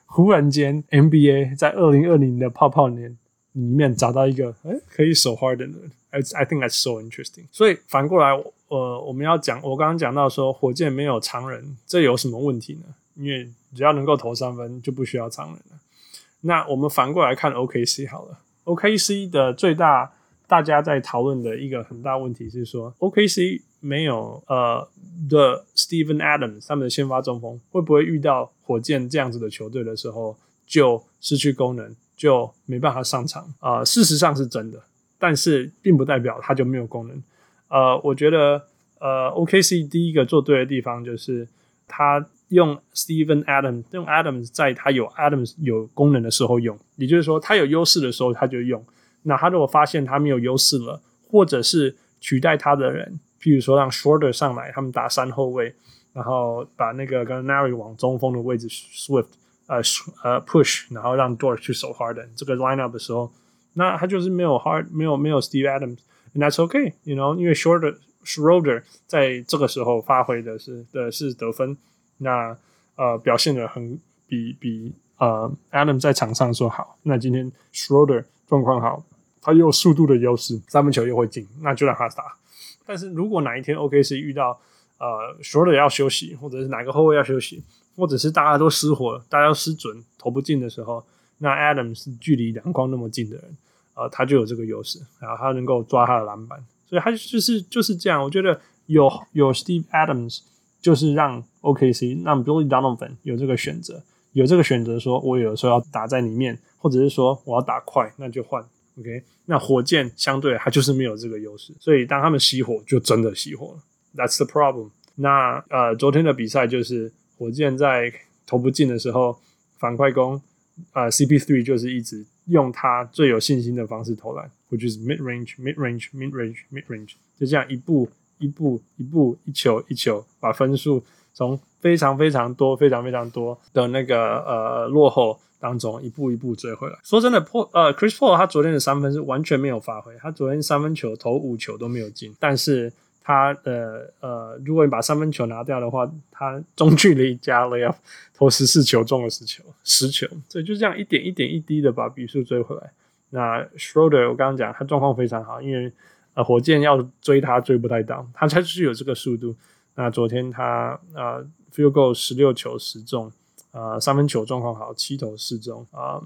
忽然间 NBA 在二零二零的泡泡年里面找到一个诶可以守 Harden 的。I I think that's so interesting。所以反过来，呃，我们要讲，我刚刚讲到说，火箭没有常人，这有什么问题呢？因为只要能够投三分，就不需要常人了。那我们反过来看 OKC 好了，OKC 的最大大家在讨论的一个很大问题是说，OKC 没有呃的 Steven Adams 他们的先发中锋，会不会遇到火箭这样子的球队的时候就失去功能，就没办法上场？啊、事实上是真的。但是并不代表他就没有功能。呃，我觉得呃，OKC 第一个做对的地方就是他用 Steven Adams，用 Adams 在他有 Adams 有功能的时候用，也就是说他有优势的时候他就用。那他如果发现他没有优势了，或者是取代他的人，譬如说让 Schroeder 上来，他们打三后卫，然后把那个 Gallinari 往中锋的位置 Swift 呃呃 push，然后让 Dort 去守 Harden 这个 lineup 的时候。那他就是没有 hard，没有没有 Steve Adams，and that's okay，you know，因为 Schroeder Schroeder 在这个时候发挥的是的是得分，那呃表现的很比比呃 Adam 在场上说好，那今天 Schroeder 状况好，他又有速度的优势，三分球又会进，那就让他打。但是如果哪一天 OKC 遇到呃 Schroeder 要休息，或者是哪个后卫要休息，或者是大家都失火了，大家都失准投不进的时候，那 Adam 是距离篮筐那么近的人。呃，他就有这个优势，然后他能够抓他的篮板，所以他就是就是这样。我觉得有有 Steve Adams，就是让 OKC 让 Billy Donovan 有这个选择，有这个选择，说我有时候要打在里面，或者是说我要打快，那就换。OK，那火箭相对它就是没有这个优势，所以当他们熄火，就真的熄火了。That's the problem。那呃，昨天的比赛就是火箭在投不进的时候反快攻，呃，CP3 就是一直。用他最有信心的方式投篮，which is mid range, mid range, mid range, mid range，就这样一步一步一步一球一球，把分数从非常非常多、非常非常多的那个呃落后当中一步一步追回来。说真的，Paul 呃 Chris Paul 他昨天的三分是完全没有发挥，他昨天三分球投五球都没有进，但是他呃，呃如果你把三分球拿掉的话，他中距离加 layup 投十四球中了十球，十球，所以就这样一点一点一滴的把比数追回来。那 Schroeder 我刚刚讲他状况非常好，因为呃火箭要追他追不太到，他才是有这个速度。那昨天他呃 field goal 十六球十中，呃三分球状况好，七投四中，啊、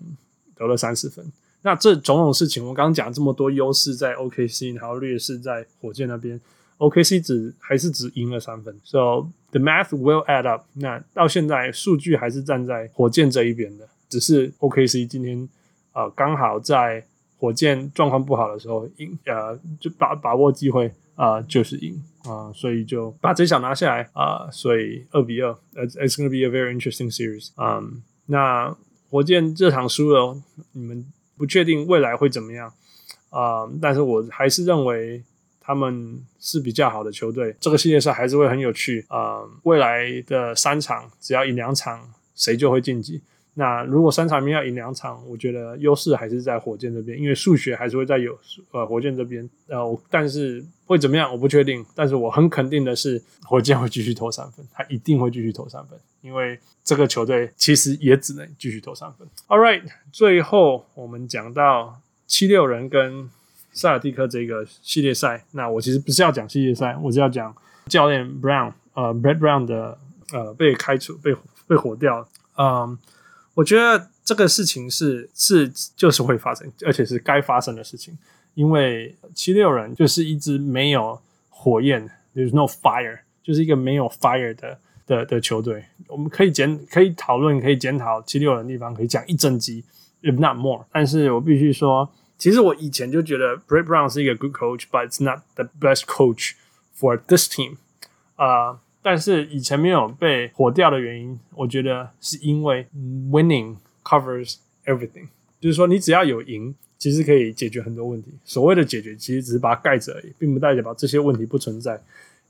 得了三十分。那这种种事情，我刚刚讲这么多优势在 OKC，然后劣势在火箭那边。OKC 只还是只赢了三分，so the math will add up。那到现在数据还是站在火箭这一边的，只是 OKC 今天呃刚好在火箭状况不好的时候赢，呃就把把握机会啊、就是赢啊、所以就把这场拿下来啊、所以二比二，it's gonna be a very interesting series。嗯，那火箭这场输了，你们不确定未来会怎么样啊、但是我还是认为他们是比较好的球队，这个系列赛还是会很有趣啊、未来的三场只要赢两场，谁就会晋级。那如果三场面要赢两场，我觉得优势还是在火箭这边，因为数学还是会在有呃火箭这边。呃，但是会怎么样，我不确定。但是我很肯定的是，火箭会继续投三分，他一定会继续投三分，因为这个球队其实也只能继续投三分。All right，最后我们讲到七六人跟塞尔蒂克这个系列赛。那我其实不是要讲系列赛，我是要讲教练 Brown，呃，Brett Brown 的呃被开除，被被火掉，嗯。我觉得这个事情是是就是会发生，而且是该发生的事情，因为七六人就是一支没有火焰，there's no fire，就是一个没有 fire 的的的球队。我们可以检可以讨论可以检讨七六人的地方，可以讲一整集，if not more。但是我必须说，其实我以前就觉得 Brett Brown 是一个 good coach，but it's not the best coach for this team。啊。但是以前没有被火掉的原因，我觉得是因为 winning covers everything，就是说你只要有赢，其实可以解决很多问题。所谓的解决，其实只是把它盖着而已，并不代表这些问题不存在。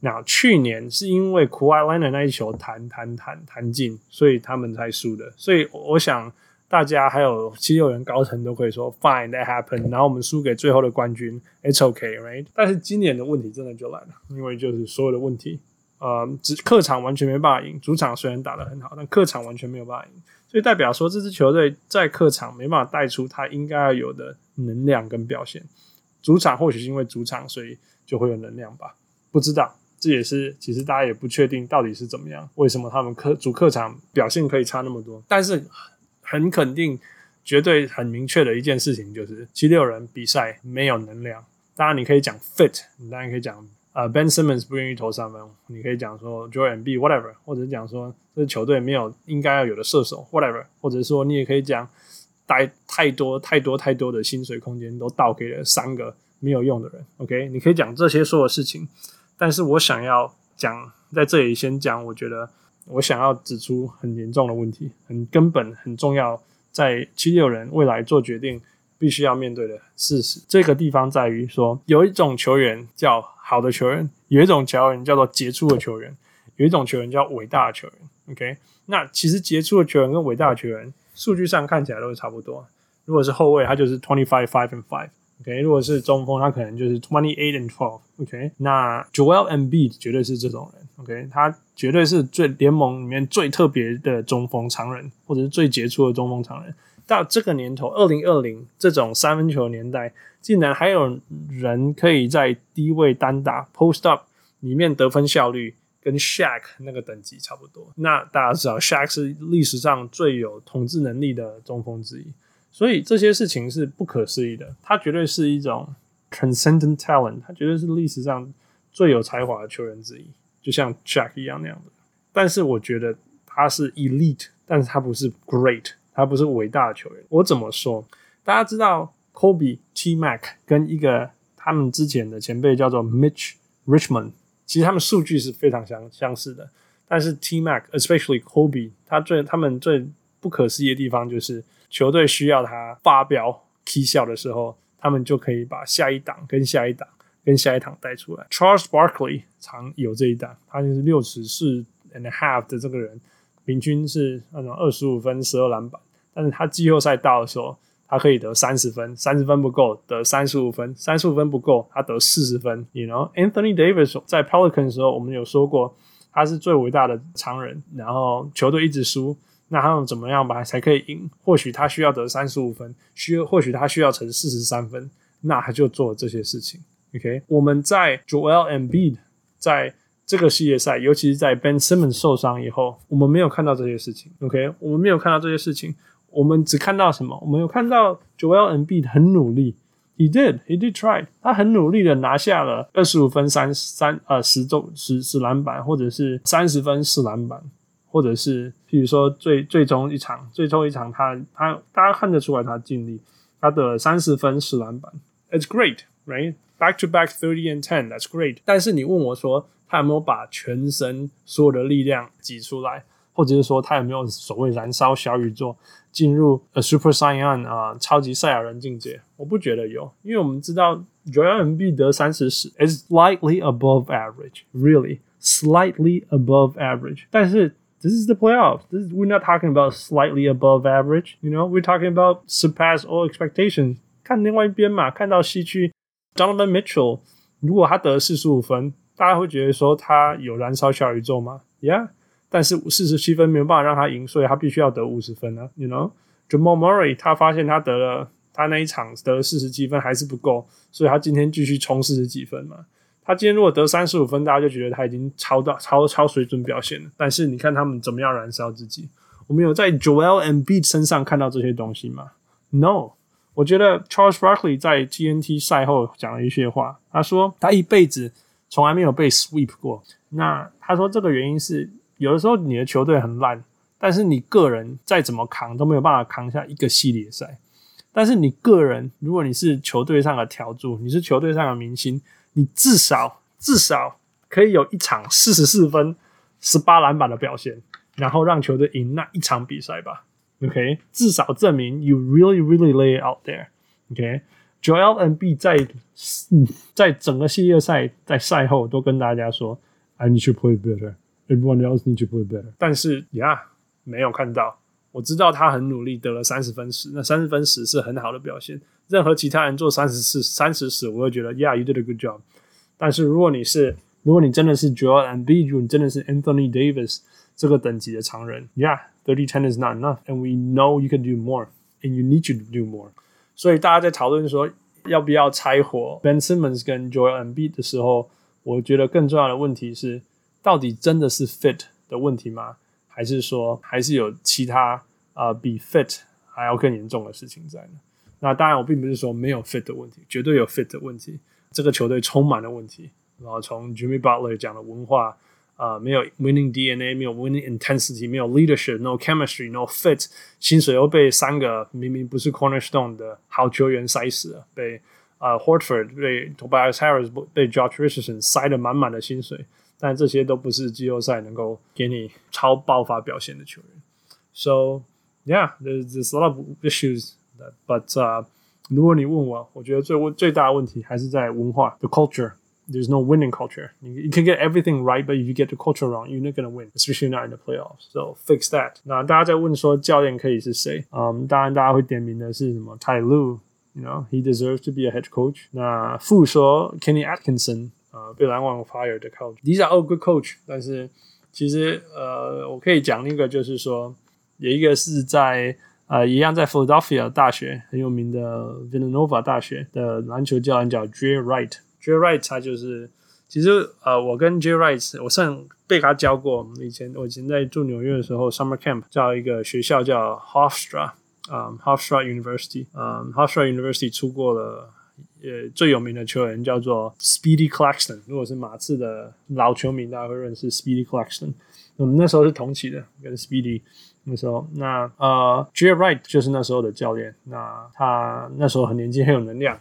那去年是因为 Kawhi Leonard 那一球弹弹弹弹进，所以他们才输的。所以我想大家还有七六人高层都可以说 Fine that happened，然后我们输给最后的冠军，It's okay, right？但是今年的问题真的就来了，因为就是所有的问题。呃，只客场完全没办法赢，主场虽然打得很好，但客场完全没有办法赢，所以代表说这支球队在客场没办法带出他应该要有的能量跟表现。主场或许是因为主场，所以就会有能量吧？不知道，这也是其实大家也不确定到底是怎么样，为什么他们客主客场表现可以差那么多？但是很肯定，绝对很明确的一件事情就是七六人比赛没有能量。当然你可以讲 fit，你当然可以讲。呃、，Ben Simmons 不愿意投三分，你可以讲说 Joel Embiid whatever，或者是讲说这球队没有应该要有的射手 whatever，或者说你也可以讲带太多太多太多的薪水空间都倒给了三个没有用的人。OK，你可以讲这些所有事情，但是我想要讲在这里先讲，我觉得我想要指出很严重的问题，很根本很重要，在七六人未来做决定必须要面对的事实。这个地方在于说，有一种球员叫。好的球员，有一种球员叫做杰出的球员，有一种球员叫伟大的球员。OK，那其实杰出的球员跟伟大的球员，数据上看起来都是差不多。如果是后卫，他就是 twenty five five and five。OK，如果是中锋，他可能就是 twenty eight and twelve。OK，那 Joel Embiid 绝对是这种人。OK，他绝对是最联盟里面最特别的中锋常人，或者是最杰出的中锋常人。到这个年头，二零二零这种三分球年代，竟然还有人可以在低位单打 post up 里面得分效率跟 Shaq 那个等级差不多。那大家知道，Shaq 是历史上最有统治能力的中锋之一，所以这些事情是不可思议的。他绝对是一种 transcendent talent，他绝对是历史上最有才华的球员之一，就像 Shaq 一样那样的。但是我觉得他是 elite，但是他不是 great。他不是伟大的球员，我怎么说？大家知道，Kobe、T-Mac 跟一个他们之前的前辈叫做 Mitch Richmond，其实他们数据是非常相相似的。但是 T-Mac，especially Kobe，他最他们最不可思议的地方就是，球队需要他发飙踢笑的时候，他们就可以把下一档跟下一档跟下一档带出来。Charles Barkley 常有这一档，他就是六尺四 and a half 的这个人。平均是那种二十五分、十二篮板，但是他季后赛到的时候，他可以得三十分，三十分不够得三十五分，三十五分不够他得四十分。You know，Anthony Davis 在 Pelican 的时候，我们有说过他是最伟大的常人，然后球队一直输，那他们怎么样吧才可以赢？或许他需要得三十五分，需或许他需要成四十三分，那他就做这些事情。OK，我们在 Joel Embiid 在。这个系列赛，尤其是在 Ben Simmons 受伤以后，我们没有看到这些事情。OK，我们没有看到这些事情，我们只看到什么？我们有看到 Joel e m b i 很努力，He did，He did try，他很努力的拿下了二十五分三三呃十中十十篮板，或者是三十分四篮板，或者是譬如说最最终一场最终一场他他大家看得出来他尽力，他的三十分四篮板，It's great，right？back to back thirty and ten，that's great。但是你问我说他有没有把全身所有的力量挤出来，或者是说他有没有所谓燃烧小宇宙进入 a Super Saiyan 啊、呃、超级赛亚人境界？我不觉得有，因为我们知道 Joel Embiid 得三十十 is slightly above average，really slightly above average。但是 this is the playoffs. This is, we're not talking about slightly above average. You know, we're talking about surpass all expectations. 看另外一边嘛，看到西区 Donovan Mitchell，如果他得四十五分， 大家会觉得说他有燃烧小宇宙吗？Yeah，但是四十七分没有办法让他赢，所以他必须要得五十分啊。You know，Jamal Murray 他发现他得了，他那一场得了四十七分还是不够，所以他今天继续冲四十几分嘛。他今天如果得三十五分，大家就觉得他已经超到超超水准表现了。但是你看他们怎么样燃烧自己？我们有在 Joel Embiid 身上看到这些东西吗？No。我觉得 Charles Barkley 在 TNT 赛后讲了一些话。他说他一辈子从来没有被 sweep 过。那他说这个原因是有的时候你的球队很烂，但是你个人再怎么扛都没有办法扛下一个系列赛。但是你个人，如果你是球队上的条柱，你是球队上的明星。你至少至少可以有一场四十四分、十八篮板的表现，然后让球队赢那一场比赛吧。OK，至少证明 you really really lay out there。OK Embiid 在嗯在整个系列赛在赛后都跟大家说，I need to play better. Everyone else need to play better。但是呀，没有看到。我知道他很努力，得了三十分十，那三十分十是很好的表现。任何其他人做三十四、三十十，我会觉得，Yeah，you did a good job。但是如果你是，如果你真的是 Joel Embiid，如果你真的是 Anthony Davis 这个等级的常人，Yeah，thirty ten is not enough，and we know you can do more，and you need to do more。 所以大家在讨论说要不要拆伙 Ben Simmons 跟 Joel Embiid 的时候，我觉得更重要的问题是，到底真的是 fit 的问题吗？还是说还是有其他啊、比 fit 还要更严重的事情在呢？那当然，我并不是说没有 fit 的问题，绝对有 fit 的问题。这个球队充满了问题。然后从 Jimmy Butler 讲的文化、呃，没有 winning DNA，没有 winning intensity，没有 leadership，no chemistry，no fit。薪水又被三个明明不是 cornerstone 的好球员塞死了，被啊、呃、Horford 被 Tobias Harris 被 Josh Richardson 塞得满满的薪水，但这些都不是季后赛能够给你超爆发表现的球员。So yeah，there's there's a lot of issues。But 啊、uh，如果你问我，我觉得最问最大的问题还是在文化，the culture。 There's no winning culture. You can get everything right, but if you get the culture wrong, you're not gonna win, especially not in the playoffs. So fix that. 那大家在问说教练可以是谁？嗯，当然大家会点名的是什么？Ty Lue，you know he deserves to be a head coach. 那副说 Kenny Atkinson，呃，被篮网 fire 的 coach. These are all good coach. 但是其实呃，我可以讲那个就是说，有一个是在。呃，一样在 Philadelphia 大学很有名的 Villanova 大学的篮球教练叫 Jay Wright。 Jay Wright 他就是，其实呃，我跟 Jay Wright 我上被他教过。以前我以前在住纽约的时候，Summer Camp 叫一个学校叫 Hofstra，嗯，Hofstra University，嗯，Hofstra University 出过了呃最有名的球员叫做 Speedy Claxton。如果是马刺的老球迷，大家会认识 Speedy Claxton。我们那时候是同期的，跟 Speedy。那时候，那呃，Jay Wright 就是那时候的教练。那他那时候很年轻，很有能量、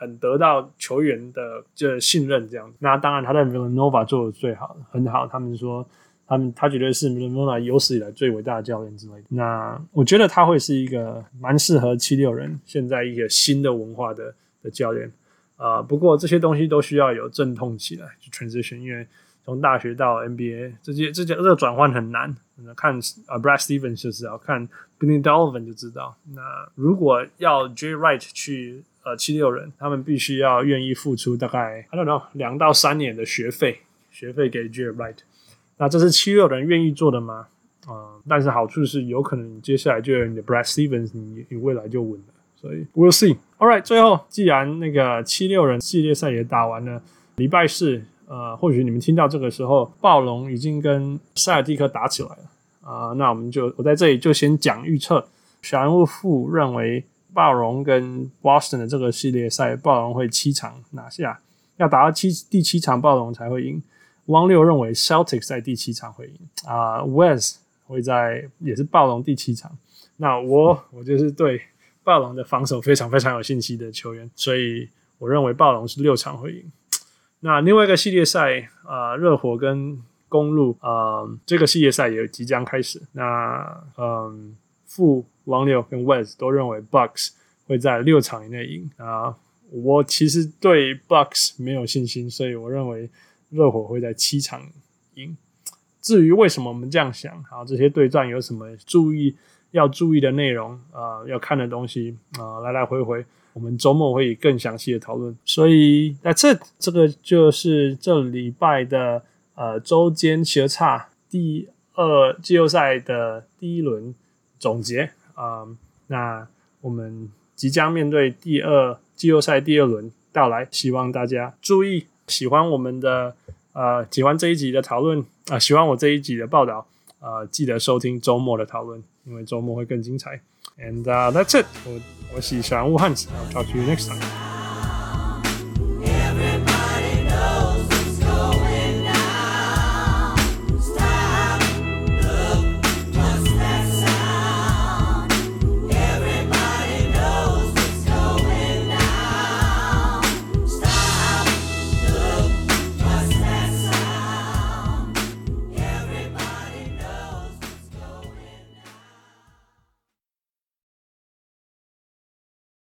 很得到球员的这信任这样。那当然，他在 Villanova 做的最好，很好。他们说，他们他绝对是 Villanova 有史以来最伟大的教练之类的。那我觉得他会是一个蛮适合七六人现在一个新的文化的的教练啊、呃。不过这些东西都需要有阵痛起来，就 transition，因为。从大学到 NBA，这些这些这个转换很难。看啊，Brad Stevens 就知道，看 Billy Donovan 就知道。那如果要 J. Wright 去呃七六人，他们必须要愿意付出大概 I don't know 两到三年的学费，学费给 Jay Wright。那这是七六人愿意做的吗？啊、但是好处是有可能接下来就有你的 Brad Stevens，你你未来就稳了。所以 We'll see。All right，最后既然那个七六人系列赛也打完了，礼拜四。呃，或许你们听到这个时候，暴龙已经跟塞尔蒂克打起来了啊、那我们就我在这里就先讲预测。小人物认为暴龙跟 Boston 的这个系列赛，暴龙会七场拿下，要打到七第七场暴龙才会赢。汪六认为 Celtics 在第七场会赢啊、，Wes 会在也是暴龙第七场。那我我就是对暴龙的防守非常非常有信心的球员，所以。我认为暴龙是六场会赢。那另外一个系列赛啊，热火跟公鹿啊，这个系列赛也即将开始。那嗯，富王六跟 West 都认为 Bucks 会在六场以内赢啊。我其实对 Bucks 没有信心，所以我认为热火会在七场赢。至于为什么我们这样想，好，这些对战有什么注意要注意的内容啊、要看的东西啊、来来回回，我们周末会更详细的讨论。所以，That's it，这个就是这礼拜的呃周间斜差第二季后赛的第一轮总结啊、那我们即将面对第二。季后赛第二轮到来，希望大家注意，喜欢我们的呃，喜欢这一集的讨论啊，喜欢我这一集的报道啊、记得收听周末的讨论，因为周末会更精彩。And、that's it，我我是小人物汉子，I'll talk to you next time。